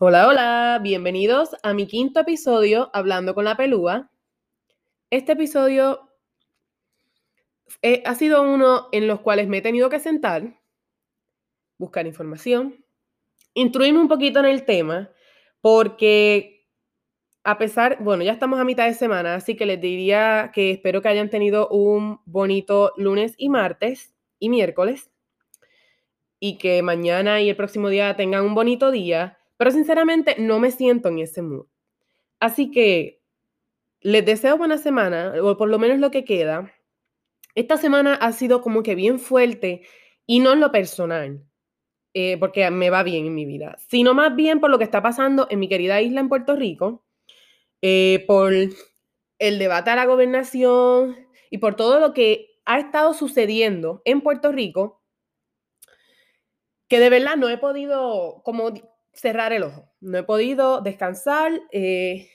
Hola, hola, bienvenidos a mi quinto episodio Hablando con la Pelúa. Este episodio eh, ha sido uno en los cuales me he tenido que sentar, buscar información, instruirme un poquito en el tema, porque a pesar, bueno, ya estamos a mitad de semana, así que les diría que espero que hayan tenido un bonito lunes y martes y miércoles, y que mañana y el próximo día tengan un bonito día pero sinceramente no me siento en ese mood. Así que les deseo buena semana, o por lo menos lo que queda. Esta semana ha sido como que bien fuerte y no en lo personal, eh, porque me va bien en mi vida, sino más bien por lo que está pasando en mi querida isla en Puerto Rico, eh, por el debate a la gobernación y por todo lo que ha estado sucediendo en Puerto Rico, que de verdad no he podido, como cerrar el ojo. No he podido descansar. Eh,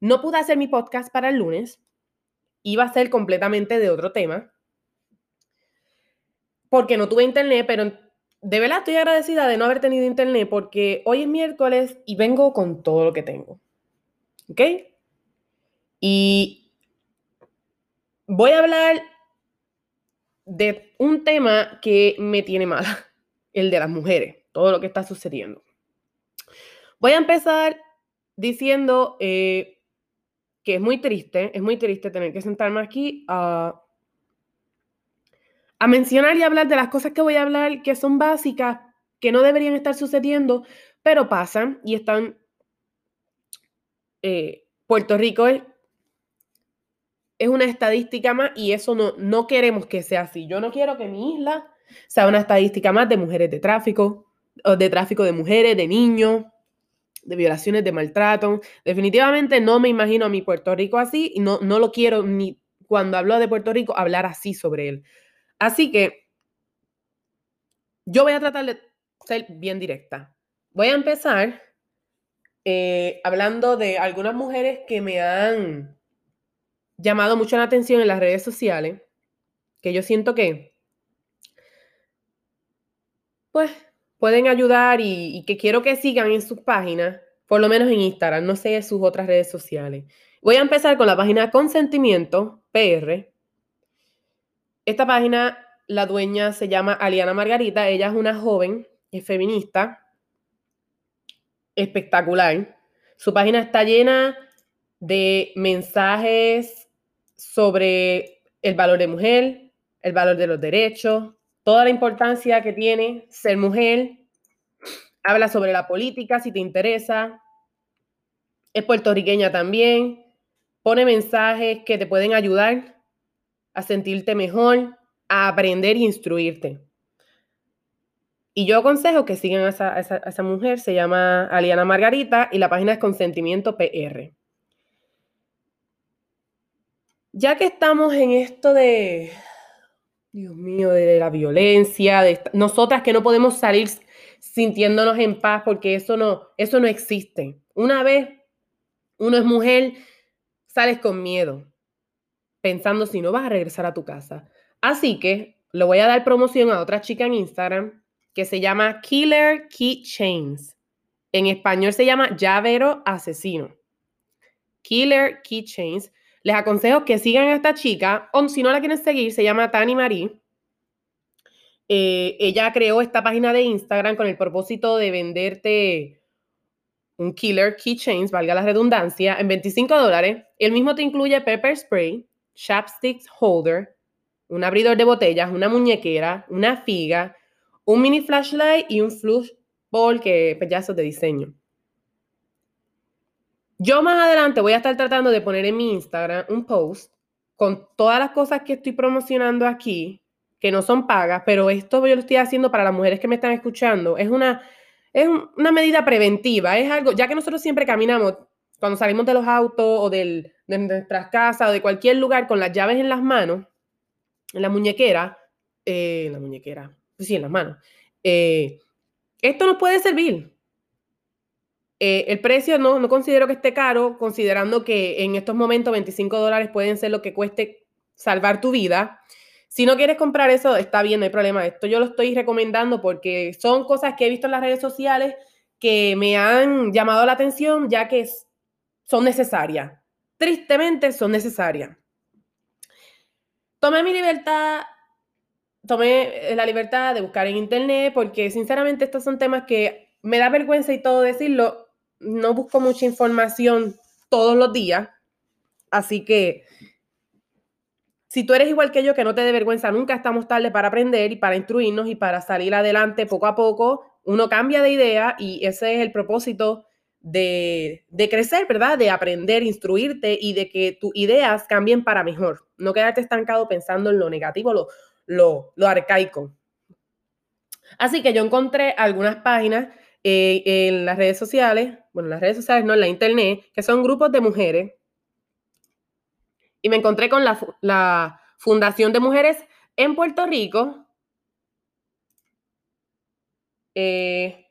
no pude hacer mi podcast para el lunes. Iba a ser completamente de otro tema. Porque no tuve internet, pero de verdad estoy agradecida de no haber tenido internet porque hoy es miércoles y vengo con todo lo que tengo. ¿Ok? Y voy a hablar de un tema que me tiene mala, el de las mujeres, todo lo que está sucediendo. Voy a empezar diciendo eh, que es muy triste, es muy triste tener que sentarme aquí a, mencionar y hablar de las cosas que voy a hablar que son básicas, que no deberían estar sucediendo, pero pasan y están... Eh, Puerto Rico es, es una estadística más y eso no, no queremos que sea así. Yo no quiero que mi isla sea una estadística más de mujeres de tráfico, de tráfico de mujeres, de niños, de violaciones, de maltrato. Definitivamente no me imagino a mi Puerto Rico así y no, no lo quiero ni cuando hablo de Puerto Rico hablar así sobre él. Así que yo voy a tratar de ser bien directa. Voy a empezar eh, hablando de algunas mujeres que me han llamado mucho la atención en las redes sociales, que yo siento que, pues, pueden ayudar y, que quiero que sigan en sus páginas, por lo menos en Instagram, no sé sus otras redes sociales. Voy a empezar con la página Consentimiento PR. Esta página, la dueña se llama Aliana Margarita, ella es una joven, es feminista, espectacular. Su página está llena de mensajes sobre el valor de mujer, el valor de los derechos, toda la importancia que tiene ser mujer, habla sobre la política si te interesa, es puertorriqueña también, pone mensajes que te pueden ayudar a sentirte mejor, a aprender e instruirte. Y yo aconsejo que sigan a esa, esa mujer, se llama Aliana Margarita y la página es Consentimiento PR. Ya que estamos en esto de, Dios mío, de la violencia, de nosotras que no podemos salir sintiéndonos en paz porque eso no, eso no existe. Una vez uno es mujer, sales con miedo, pensando si no vas a regresar a tu casa. Así que le voy a dar promoción a otra chica en Instagram que se llama Killer Keychains. En español se llama llavero asesino. Killer Keychains. Les aconsejo que sigan a esta chica, o si no la quieren seguir, se llama Tani Marie. Eh, ella creó esta página de Instagram con el propósito de venderte un killer keychains, valga la redundancia, en 25 dólares. El mismo te incluye pepper spray, chapsticks holder, un abridor de botellas, una muñequera, una figa, un mini flashlight y un flush ball que de diseño. Yo más adelante voy a estar tratando de poner en mi Instagram un post con todas las cosas que estoy promocionando aquí, que no son pagas, pero esto yo lo estoy haciendo para las mujeres que me están escuchando. Es una, es una medida preventiva, es algo, ya que nosotros siempre caminamos cuando salimos de los autos o de nuestras casas o de cualquier lugar con las llaves en las manos, en la muñequera, eh, la muñequera, pues sí, en las manos. Eh, esto nos puede servir. Eh, el precio no, no considero que esté caro, considerando que en estos momentos 25 dólares pueden ser lo que cueste salvar tu vida. Si no quieres comprar eso, está bien, no hay problema. Esto yo lo estoy recomendando porque son cosas que he visto en las redes sociales que me han llamado la atención ya que son necesarias. Tristemente son necesarias. Tomé mi libertad, tomé la libertad de buscar en internet porque sinceramente estos son temas que me da vergüenza y todo decirlo. No busco mucha información todos los días. Así que si tú eres igual que yo, que no te dé vergüenza, nunca estamos tarde para aprender y para instruirnos y para salir adelante poco a poco. Uno cambia de idea y ese es el propósito de, crecer, ¿verdad? De aprender, instruirte y de que tus ideas cambien para mejor. No quedarte estancado pensando en lo negativo, lo, lo, lo arcaico. Así que yo encontré algunas páginas eh, en las redes sociales, bueno, en las redes sociales, no la internet, que son grupos de mujeres y me encontré con la, Fundación de Mujeres en Puerto Rico. Eh,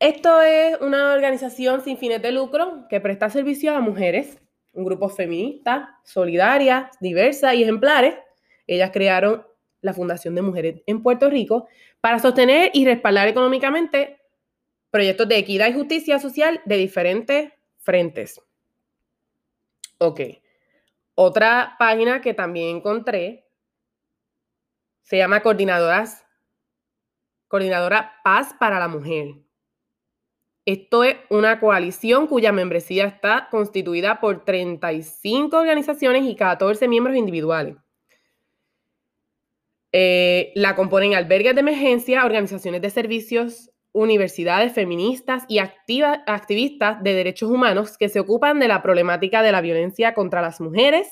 esto es una organización sin fines de lucro que presta servicio a mujeres, un grupo feminista, solidaria, diversa y ejemplares. Ellas crearon la Fundación de Mujeres en Puerto Rico para sostener y respaldar económicamente proyectos de equidad y justicia social de diferentes frentes. Ok. Otra página que también encontré se llama Coordinadoras, Coordinadora Paz para la Mujer. Esto es una coalición cuya membresía está constituida por 35 organizaciones y 14 miembros individuales. Eh, la componen albergues de emergencia, organizaciones de servicios universidades feministas y activistas de derechos humanos que se ocupan de la problemática de la violencia contra las mujeres,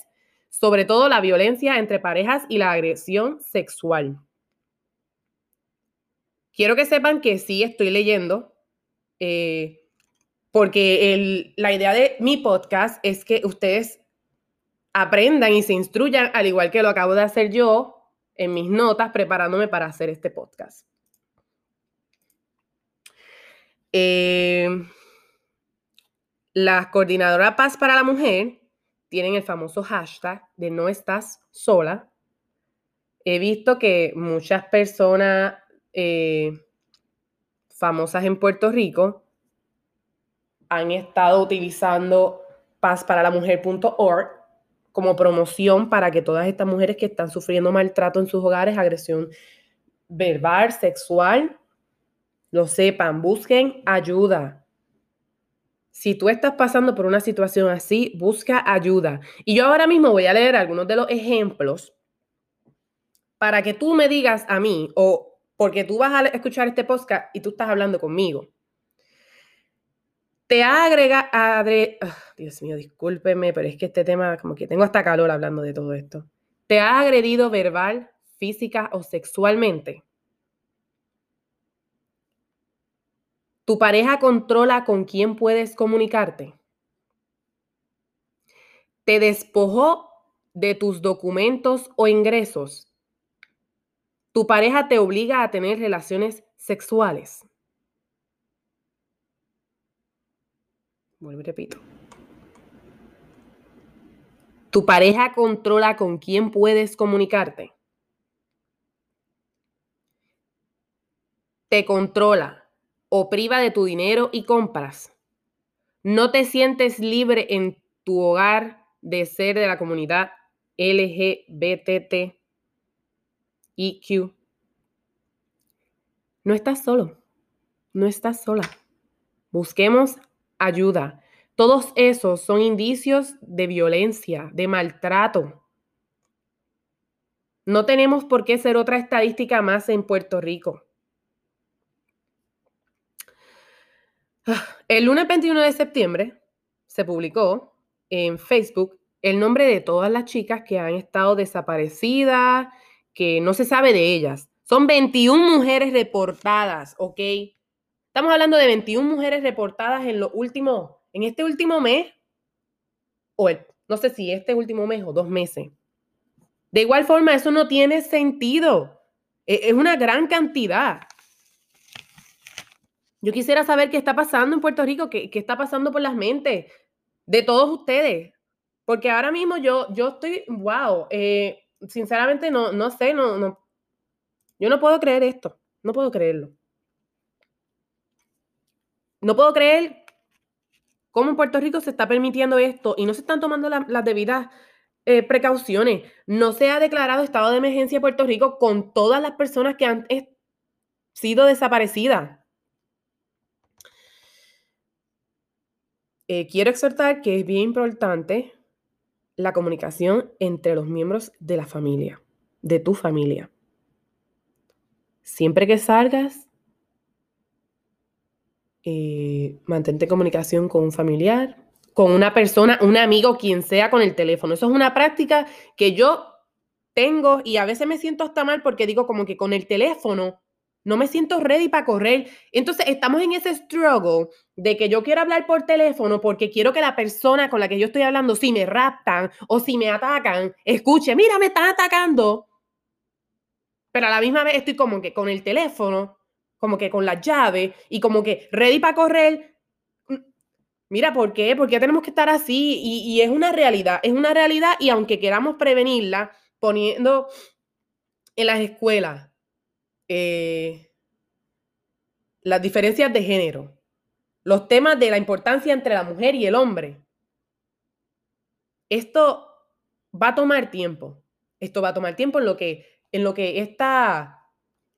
sobre todo la violencia entre parejas y la agresión sexual. Quiero que sepan que sí estoy leyendo, eh, porque la idea de mi podcast es que ustedes aprendan y se instruyan, al igual que lo acabo de hacer yo en mis notas preparándome para hacer este podcast. Eh, la coordinadora Paz para la Mujer tienen el famoso hashtag de no estás sola. He visto que muchas personas eh, famosas en Puerto Rico han estado utilizando pazparalamujer.org como promoción para que todas estas mujeres que están sufriendo maltrato en sus hogares, agresión verbal, sexual, lo sepan, busquen ayuda. Si tú estás pasando por una situación así, busca ayuda. Y yo ahora mismo voy a leer algunos de los ejemplos para que tú me digas a mí, o porque tú vas a escuchar este podcast y tú estás hablando conmigo. Te agrega, adre, Dios mío, discúlpeme, pero es que este tema, como que tengo hasta calor hablando de todo esto. ¿Te ha agredido verbal, física o sexualmente? ¿Tu pareja controla con quién puedes comunicarte? ¿Te despojó de tus documentos o ingresos? ¿Tu pareja te obliga a tener relaciones sexuales? Vuelvo y repito. ¿Tu pareja controla con quién puedes comunicarte? ¿Te controla o priva de tu dinero y compras. No te sientes libre en tu hogar de ser de la comunidad LGBTIQ. No estás solo. No estás sola. Busquemos ayuda. Todos esos son indicios de violencia, de maltrato. No tenemos por qué ser otra estadística más en Puerto Rico. El lunes 21 de septiembre se publicó en Facebook el nombre de todas las chicas que han estado desaparecidas, que no se sabe de ellas. Son 21 mujeres reportadas, ¿ok? Estamos hablando de 21 mujeres reportadas en lo último, en este último mes, o no sé si este último mes o dos meses. De igual forma, eso no tiene sentido. E, es una gran cantidad. Yo quisiera saber qué está pasando en Puerto Rico, qué, está pasando por las mentes de todos ustedes. Porque ahora mismo yo, yo estoy, wow, eh, sinceramente no, no sé, no, no, yo no puedo creer esto, no puedo creerlo. no puedo creer cómo en Puerto Rico se está permitiendo esto y no se están tomando las debidas eh, precauciones. No se ha declarado estado de emergencia en Puerto Rico con todas las personas que han sido desaparecidas. Eh, quiero exhortar que es bien importante la comunicación entre los miembros de la familia, de tu familia. Siempre que salgas, eh, mantente comunicación con un familiar, con una persona, un amigo, quien sea con el teléfono. Eso es una práctica que yo tengo y a veces me siento hasta mal porque digo como que con el teléfono no me siento ready para correr. Entonces estamos en ese struggle de que yo quiero hablar por teléfono porque quiero que la persona con la que yo estoy hablando, si me raptan o si me atacan, escuche, mira, me están atacando. Pero a la misma vez estoy como que con el teléfono, como que con la llave y como que ready para correr. Mira, ¿por qué? ¿Por qué tenemos que estar así? Y, es una realidad, es una realidad y aunque queramos prevenirla poniendo en las escuelas eh, las diferencias de género, los temas de la importancia entre la mujer y el hombre, esto va a tomar tiempo. Esto va a tomar tiempo en lo que en lo que esta,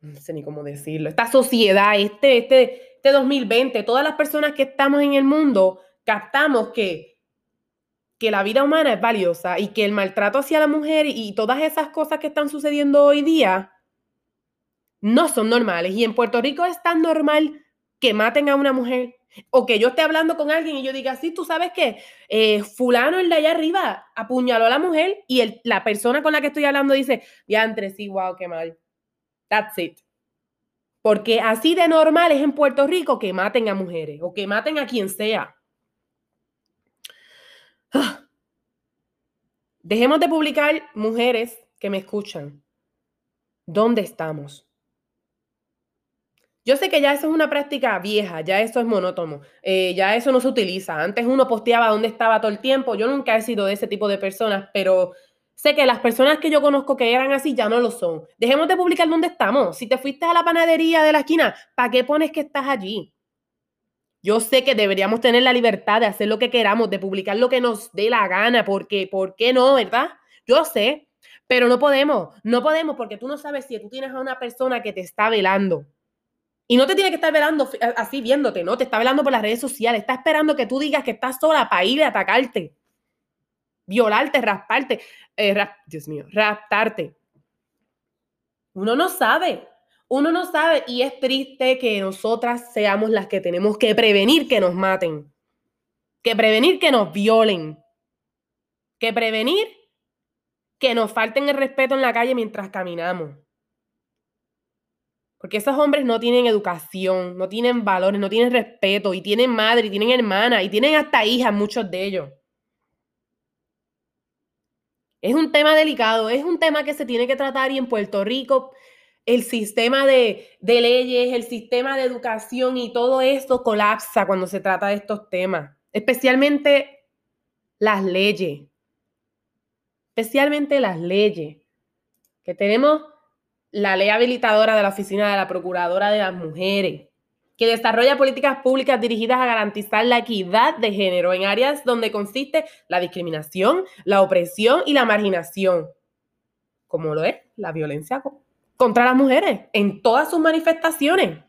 no sé ni cómo decirlo, esta sociedad, este, este, este 2020, todas las personas que estamos en el mundo, captamos que, que la vida humana es valiosa y que el maltrato hacia la mujer y todas esas cosas que están sucediendo hoy día no son normales. Y en Puerto Rico es tan normal que maten a una mujer. O que yo esté hablando con alguien y yo diga, sí, tú sabes que eh, fulano, el de allá arriba, apuñaló a la mujer y la persona con la que estoy hablando dice, entre sí, wow, qué mal. That's it. Porque así de normal es en Puerto Rico que maten a mujeres o que maten a quien sea. Dejemos de publicar mujeres que me escuchan. ¿Dónde estamos? Yo sé que ya eso es una práctica vieja, ya eso es monótono, eh, ya eso no se utiliza. Antes uno posteaba dónde estaba todo el tiempo. Yo nunca he sido de ese tipo de personas, pero sé que las personas que yo conozco que eran así ya no lo son. Dejemos de publicar dónde estamos. Si te fuiste a la panadería de la esquina, ¿para qué pones que estás allí? Yo sé que deberíamos tener la libertad de hacer lo que queramos, de publicar lo que nos dé la gana, porque, ¿por qué no, verdad? Yo sé, pero no podemos, no podemos porque tú no sabes si tú tienes a una persona que te está velando y no te tiene que estar velando así viéndote, ¿no? Te está velando por las redes sociales. Está esperando que tú digas que estás sola para ir a atacarte, violarte, rasparte, eh, Dios mío, raptarte. Uno no sabe, uno no sabe y es triste que nosotras seamos las que tenemos que prevenir que nos maten, que prevenir que nos violen, que prevenir que nos falten el respeto en la calle mientras caminamos. Porque esos hombres no tienen educación, no tienen valores, no tienen respeto, y tienen madre, y tienen hermana, y tienen hasta hijas, muchos de ellos. Es un tema delicado, es un tema que se tiene que tratar y en Puerto Rico el sistema de, leyes, el sistema de educación y todo esto colapsa cuando se trata de estos temas, especialmente las leyes, especialmente las leyes, que tenemos la ley habilitadora de la Oficina de la Procuradora de las Mujeres, que desarrolla políticas públicas dirigidas a garantizar la equidad de género en áreas donde consiste la discriminación, la opresión y la marginación, como lo es la violencia contra las mujeres en todas sus manifestaciones.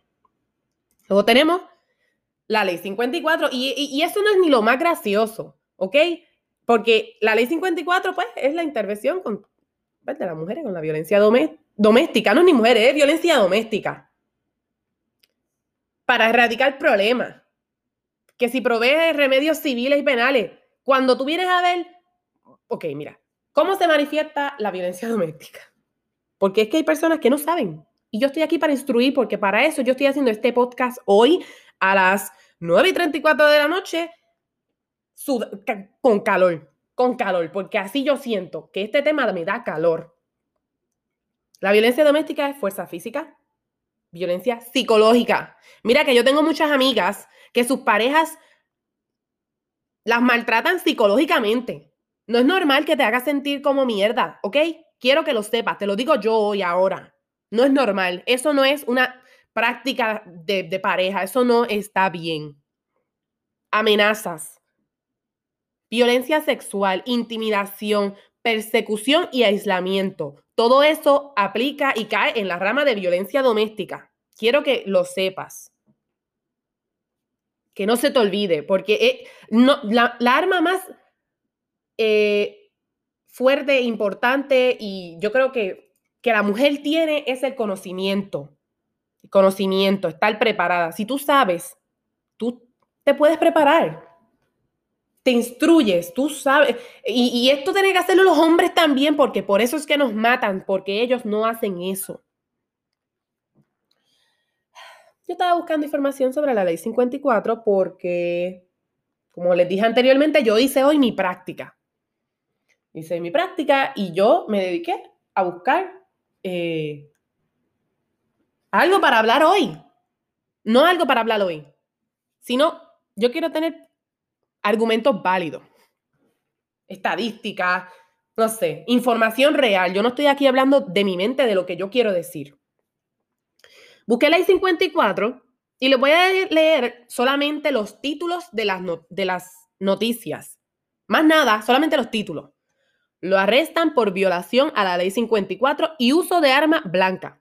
Luego tenemos la ley 54 y, eso no es ni lo más gracioso, ¿ok? Porque la ley 54 pues es la intervención con, de las mujeres con la violencia doméstica doméstica, no ni mujeres, es violencia doméstica. Para erradicar problemas. Que si provee remedios civiles y penales, cuando tú vienes a ver, ok, mira, ¿cómo se manifiesta la violencia doméstica? Porque es que hay personas que no saben. Y yo estoy aquí para instruir, porque para eso yo estoy haciendo este podcast hoy a las 9 y 34 de la noche con calor, con calor, porque así yo siento que este tema me da calor. La violencia doméstica es fuerza física, violencia psicológica. Mira que yo tengo muchas amigas que sus parejas las maltratan psicológicamente. No es normal que te hagas sentir como mierda, ¿ok? Quiero que lo sepas, te lo digo yo hoy, ahora. No es normal. Eso no es una práctica de, de pareja, eso no está bien. amenazas, violencia sexual, intimidación, persecución y aislamiento. Todo eso aplica y cae en la rama de violencia doméstica. Quiero que lo sepas. Que no se te olvide, porque eh, la, arma más eh, fuerte, importante y yo creo que, que la mujer tiene es el conocimiento. El conocimiento, estar preparada. Si tú sabes, tú te puedes preparar te instruyes, tú sabes. Y, esto tiene que hacerlo los hombres también, porque por eso es que nos matan, porque ellos no hacen eso. Yo estaba buscando información sobre la ley 54 porque, como les dije anteriormente, yo hice hoy mi práctica. Hice mi práctica y yo me dediqué a buscar eh, algo para hablar hoy. No algo para hablar hoy, sino yo quiero tener argumentos válidos, estadísticas, no sé, información real. Yo no estoy aquí hablando de mi mente, de lo que yo quiero decir. Busqué la I-54 y les voy a leer solamente los títulos de las, de las noticias. Más nada, solamente los títulos. Lo arrestan por violación a la ley 54 y uso de arma blanca.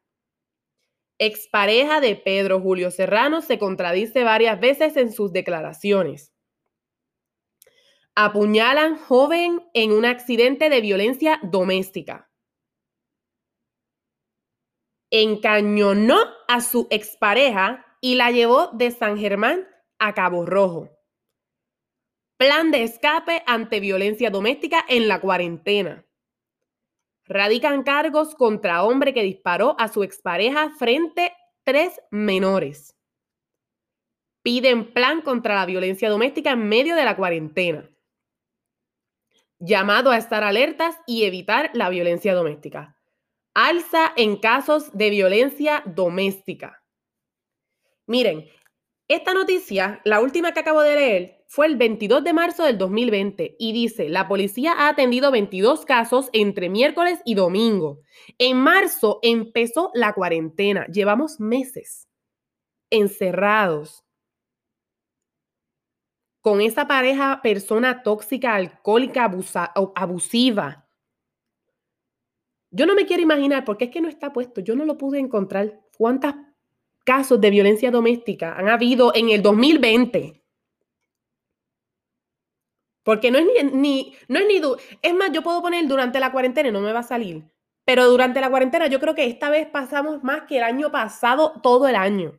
Expareja de Pedro Julio Serrano se contradice varias veces en sus declaraciones. Apuñalan joven en un accidente de violencia doméstica. Encañonó a su expareja y la llevó de San Germán a Cabo Rojo. Plan de escape ante violencia doméstica en la cuarentena. Radican cargos contra hombre que disparó a su expareja frente tres menores. Piden plan contra la violencia doméstica en medio de la cuarentena llamado a estar alertas y evitar la violencia doméstica. Alza en casos de violencia doméstica. Miren, esta noticia, la última que acabo de leer, fue el 22 de marzo del 2020 y dice, la policía ha atendido 22 casos entre miércoles y domingo. En marzo empezó la cuarentena. Llevamos meses encerrados con esa pareja, persona tóxica, alcohólica, abusiva. Yo no me quiero imaginar, porque es que no está puesto, yo no lo pude encontrar. ¿Cuántos casos de violencia doméstica han habido en el 2020? Porque no es ni, no es ni, es más, yo puedo poner durante la cuarentena y no me va a salir. Pero durante la cuarentena yo creo que esta vez pasamos más que el año pasado, todo el año.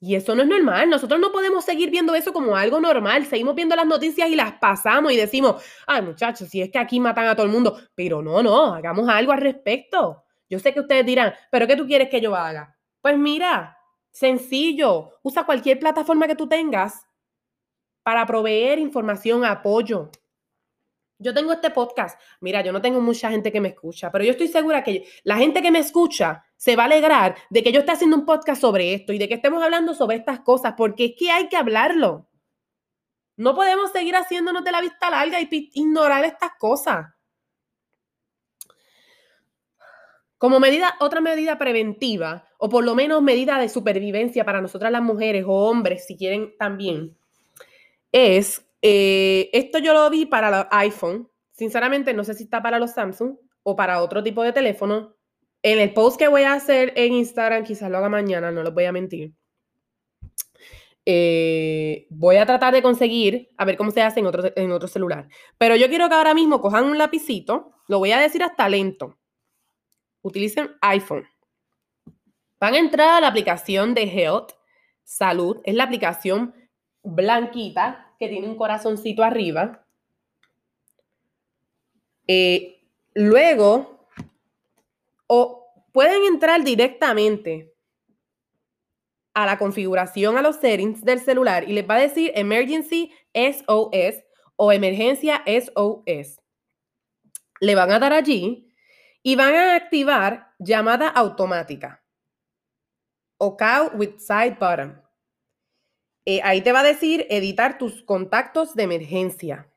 Y eso no es normal. Nosotros no podemos seguir viendo eso como algo normal. Seguimos viendo las noticias y las pasamos y decimos, ay muchachos, si es que aquí matan a todo el mundo. Pero no, no, hagamos algo al respecto. Yo sé que ustedes dirán, pero ¿qué tú quieres que yo haga? Pues mira, sencillo, usa cualquier plataforma que tú tengas para proveer información, apoyo. Yo tengo este podcast. Mira, yo no tengo mucha gente que me escucha, pero yo estoy segura que la gente que me escucha se va a alegrar de que yo esté haciendo un podcast sobre esto y de que estemos hablando sobre estas cosas, porque es que hay que hablarlo. No podemos seguir haciéndonos de la vista larga y ignorar estas cosas. Como medida, otra medida preventiva, o por lo menos medida de supervivencia para nosotras las mujeres o hombres, si quieren también, es eh, esto yo lo vi para los iPhone. Sinceramente, no sé si está para los Samsung o para otro tipo de teléfono. En el post que voy a hacer en Instagram, quizás lo haga mañana, no les voy a mentir. Eh, voy a tratar de conseguir, a ver cómo se hace en otro, en otro celular. Pero yo quiero que ahora mismo cojan un lapicito, lo voy a decir hasta lento. Utilicen iPhone. Van a entrar a la aplicación de Health, Salud, es la aplicación blanquita tiene un corazoncito arriba. Eh, luego, o pueden entrar directamente a la configuración, a los settings del celular y les va a decir Emergency SOS o Emergencia SOS. Le van a dar allí y van a activar llamada automática o call with side button. Eh, ahí te va a decir editar tus contactos de emergencia.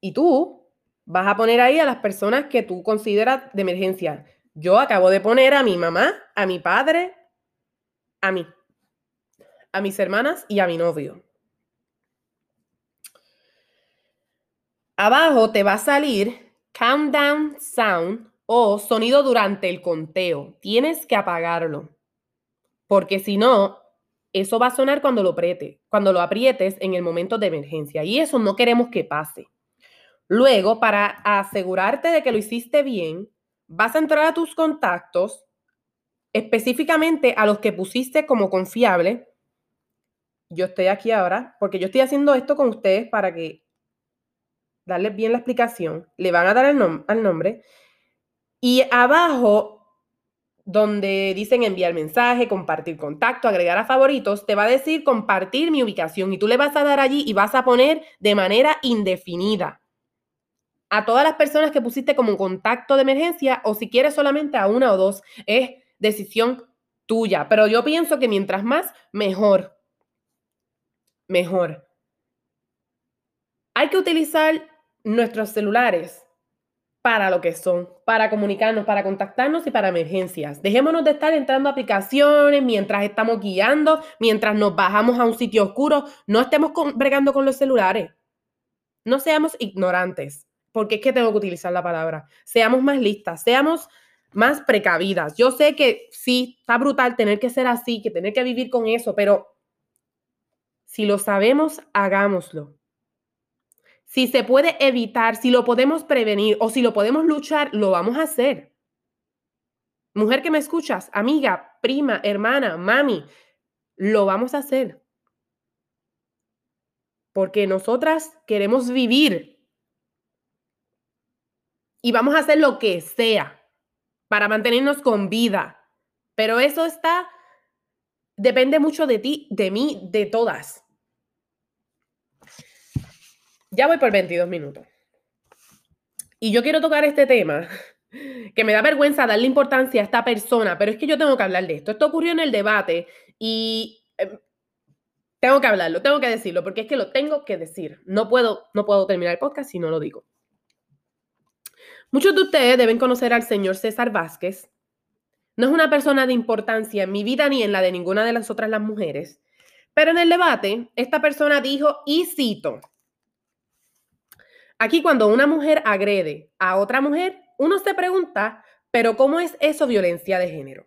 Y tú vas a poner ahí a las personas que tú consideras de emergencia. Yo acabo de poner a mi mamá, a mi padre, a mí. a mis hermanas y a mi novio. Abajo te va a salir countdown sound o sonido durante el conteo. Tienes que apagarlo. Porque si no, eso va a sonar cuando lo apriete, cuando lo aprietes en el momento de emergencia. Y eso no queremos que pase. Luego, para asegurarte de que lo hiciste bien, vas a entrar a tus contactos, específicamente a los que pusiste como confiable. Yo estoy aquí ahora, porque yo estoy haciendo esto con ustedes para que darles bien la explicación. Le van a dar el al nombre. Y abajo donde dicen enviar mensaje, compartir contacto, agregar a favoritos, te va a decir compartir mi ubicación y tú le vas a dar allí y vas a poner de manera indefinida a todas las personas que pusiste como contacto de emergencia o si quieres solamente a una o dos, es decisión tuya. Pero yo pienso que mientras más, mejor. Mejor. Hay que utilizar nuestros celulares para lo que son, para comunicarnos, para contactarnos y para emergencias. Dejémonos de estar entrando a aplicaciones mientras estamos guiando, mientras nos bajamos a un sitio oscuro. No estemos bregando con los celulares. No seamos ignorantes, porque es que tengo que utilizar la palabra. Seamos más listas, seamos más precavidas. Yo sé que sí, está brutal tener que ser así, que tener que vivir con eso, pero si lo sabemos, hagámoslo si se puede evitar, si lo podemos prevenir o si lo podemos luchar, lo vamos a hacer. Mujer que me escuchas, amiga, prima, hermana, mami, lo vamos a hacer. Porque nosotras queremos vivir y vamos a hacer lo que sea para mantenernos con vida. Pero eso está, depende mucho de ti, de mí, de todas. Ya voy por 22 minutos. Y yo quiero tocar este tema, que me da vergüenza darle importancia a esta persona, pero es que yo tengo que hablar de esto. Esto ocurrió en el debate y em, tengo que hablarlo, tengo que decirlo, porque es que lo tengo que decir. No puedo, no puedo terminar el podcast si no lo digo. Muchos de ustedes deben conocer al señor César Vázquez. No es una persona de importancia en mi vida ni en la de ninguna de las otras las mujeres, pero en el debate esta persona dijo, y cito, Aquí cuando una mujer agrede a otra mujer, uno se pregunta, pero ¿cómo es eso violencia de género?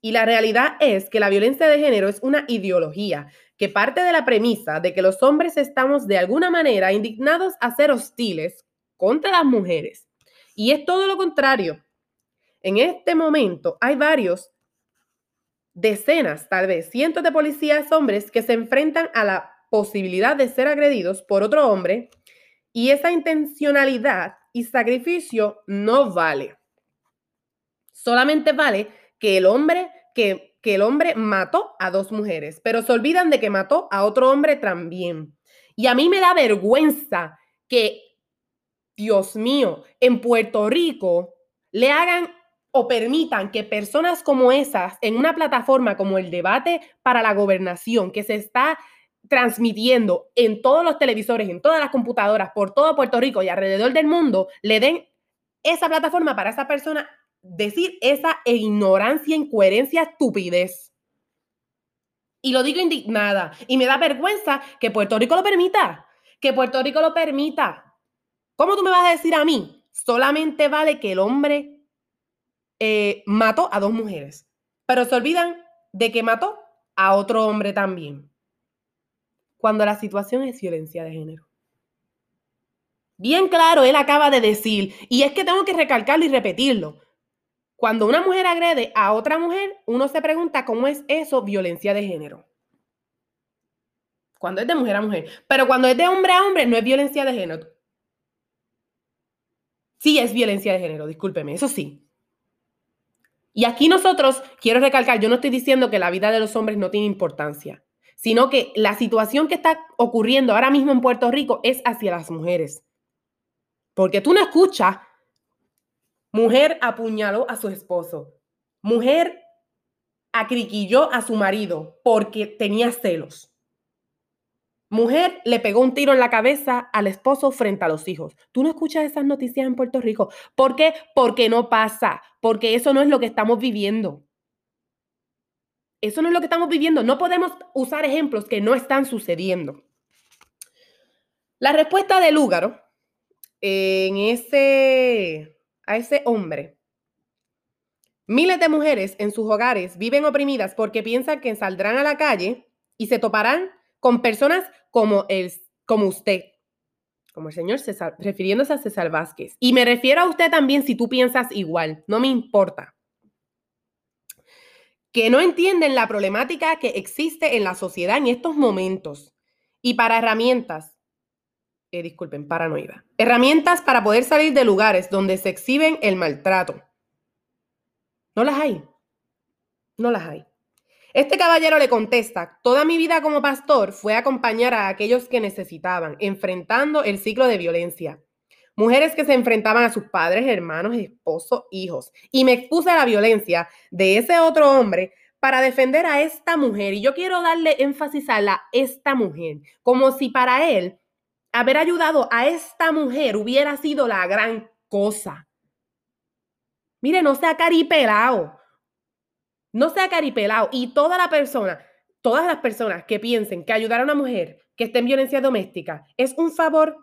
Y la realidad es que la violencia de género es una ideología que parte de la premisa de que los hombres estamos de alguna manera indignados a ser hostiles contra las mujeres. Y es todo lo contrario. En este momento hay varios, decenas, tal vez cientos de policías hombres que se enfrentan a la posibilidad de ser agredidos por otro hombre y esa intencionalidad y sacrificio no vale. Solamente vale que el hombre que, que el hombre mató a dos mujeres, pero se olvidan de que mató a otro hombre también. Y a mí me da vergüenza que, Dios mío, en Puerto Rico le hagan o permitan que personas como esas en una plataforma como el debate para la gobernación que se está transmitiendo en todos los televisores, en todas las computadoras, por todo Puerto Rico y alrededor del mundo, le den esa plataforma para esa persona decir esa ignorancia, incoherencia, estupidez. Y lo digo indignada. Y me da vergüenza que Puerto Rico lo permita. Que Puerto Rico lo permita. ¿Cómo tú me vas a decir a mí? Solamente vale que el hombre eh, mató a dos mujeres. Pero se olvidan de que mató a otro hombre también cuando la situación es violencia de género. Bien claro, él acaba de decir, y es que tengo que recalcarlo y repetirlo. Cuando una mujer agrede a otra mujer, uno se pregunta cómo es eso violencia de género. Cuando es de mujer a mujer. Pero cuando es de hombre a hombre, no es violencia de género. Sí es violencia de género, discúlpeme, eso sí. Y aquí nosotros, quiero recalcar, yo no estoy diciendo que la vida de los hombres no tiene importancia sino que la situación que está ocurriendo ahora mismo en Puerto Rico es hacia las mujeres. Porque tú no escuchas, mujer apuñaló a su esposo, mujer acriquilló a su marido porque tenía celos. Mujer le pegó un tiro en la cabeza al esposo frente a los hijos. Tú no escuchas esas noticias en Puerto Rico. ¿Por qué? Porque no pasa, porque eso no es lo que estamos viviendo. Eso no es lo que estamos viviendo. No podemos usar ejemplos que no están sucediendo. La respuesta de Lúgaro en ese, a ese hombre. Miles de mujeres en sus hogares viven oprimidas porque piensan que saldrán a la calle y se toparán con personas como, el, como usted, como el señor César, refiriéndose a César Vázquez. Y me refiero a usted también si tú piensas igual, no me importa. Que no entienden la problemática que existe en la sociedad en estos momentos. Y para herramientas, eh, disculpen, paranoia. Herramientas para poder salir de lugares donde se exhiben el maltrato. No las hay. No las hay. Este caballero le contesta, toda mi vida como pastor fue acompañar a aquellos que necesitaban, enfrentando el ciclo de violencia. Mujeres que se enfrentaban a sus padres, hermanos, esposos, hijos. Y me expuse a la violencia de ese otro hombre para defender a esta mujer. Y yo quiero darle énfasis a la esta mujer, como si para él haber ayudado a esta mujer hubiera sido la gran cosa. Mire, no sea caripelado. No sea caripelado. Y toda la persona, todas las personas que piensen que ayudar a una mujer que esté en violencia doméstica es un favor,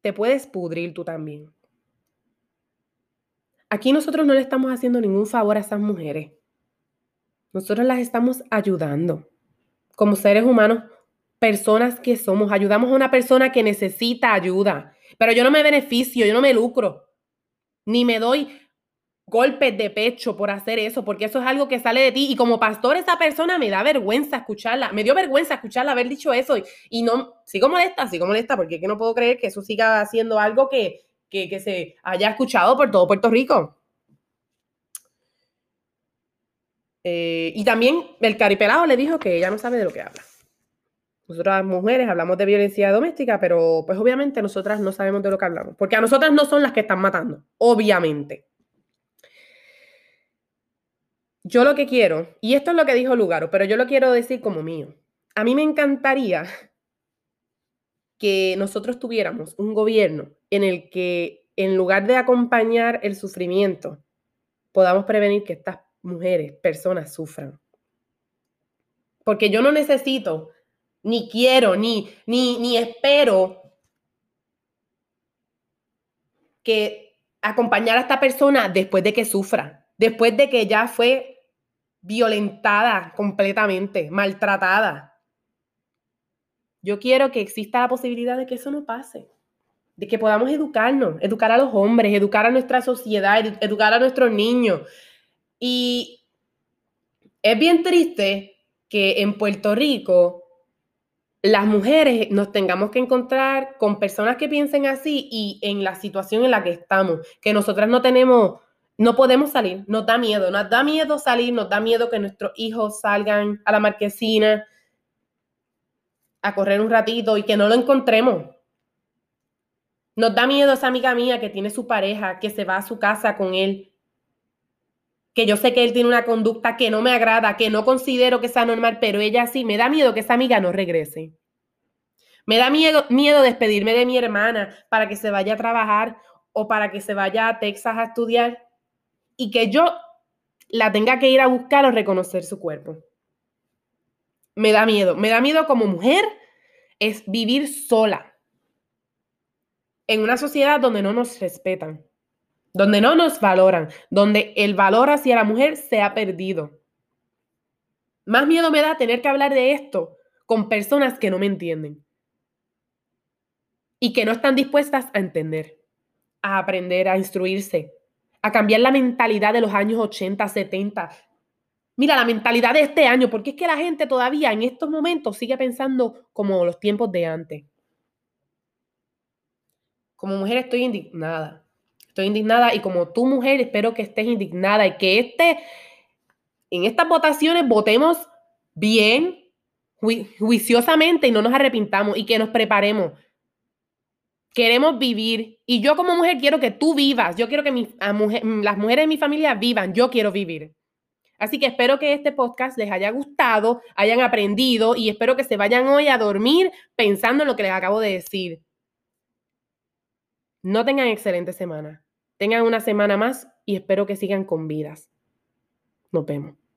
te puedes pudrir tú también. Aquí nosotros no le estamos haciendo ningún favor a esas mujeres. Nosotros las estamos ayudando. Como seres humanos, personas que somos. Ayudamos a una persona que necesita ayuda. Pero yo no me beneficio, yo no me lucro. Ni me doy golpes de pecho por hacer eso, porque eso es algo que sale de ti. Y como pastor, esa persona me da vergüenza escucharla. Me dio vergüenza escucharla haber dicho eso. Y, no, sigo molesta, sigo molesta, porque es que no puedo creer que eso siga siendo algo que, que, se haya escuchado por todo Puerto Rico. Eh, y también el caripelado le dijo que ella no sabe de lo que habla. Nosotras mujeres hablamos de violencia doméstica, pero pues obviamente nosotras no sabemos de lo que hablamos, porque a nosotras no son las que están matando, obviamente. Yo lo que quiero, y esto es lo que dijo Lugaro, pero yo lo quiero decir como mío. A mí me encantaría que nosotros tuviéramos un gobierno en el que en lugar de acompañar el sufrimiento, podamos prevenir que estas mujeres, personas sufran. Porque yo no necesito ni quiero, ni, ni, ni espero que acompañar a esta persona después de que sufra, después de que ya fue violentada completamente, maltratada. Yo quiero que exista la posibilidad de que eso no pase, de que podamos educarnos, educar a los hombres, educar a nuestra sociedad, educar a nuestros niños. Y es bien triste que en Puerto Rico las mujeres nos tengamos que encontrar con personas que piensen así y en la situación en la que estamos, que nosotras no tenemos, no podemos salir, nos da miedo, nos da miedo salir, nos da miedo que nuestros hijos salgan a la marquesina a correr un ratito y que no lo encontremos. Nos da miedo esa amiga mía que tiene su pareja, que se va a su casa con él, que yo sé que él tiene una conducta que no me agrada, que no considero que sea normal, pero ella sí, me da miedo que esa amiga no regrese. Me da miedo, miedo despedirme de mi hermana para que se vaya a trabajar o para que se vaya a Texas a estudiar y que yo la tenga que ir a buscar o reconocer su cuerpo. Me da miedo. Me da miedo como mujer es vivir sola en una sociedad donde no nos respetan donde no nos valoran, donde el valor hacia la mujer se ha perdido. Más miedo me da tener que hablar de esto con personas que no me entienden y que no están dispuestas a entender, a aprender, a instruirse, a cambiar la mentalidad de los años 80, 70. Mira, la mentalidad de este año, porque es que la gente todavía en estos momentos sigue pensando como los tiempos de antes. Como mujer estoy indignada. Estoy indignada y como tu mujer espero que estés indignada y que este, en estas votaciones votemos bien, juiciosamente y no nos arrepintamos y que nos preparemos. Queremos vivir y yo como mujer quiero que tú vivas, yo quiero que las mujeres de mi familia vivan, yo quiero vivir. Así que espero que este podcast les haya gustado, hayan aprendido y espero que se vayan hoy a dormir pensando en lo que les acabo de decir. No tengan excelente semana. Tengan una semana más y espero que sigan con vidas. Nos vemos.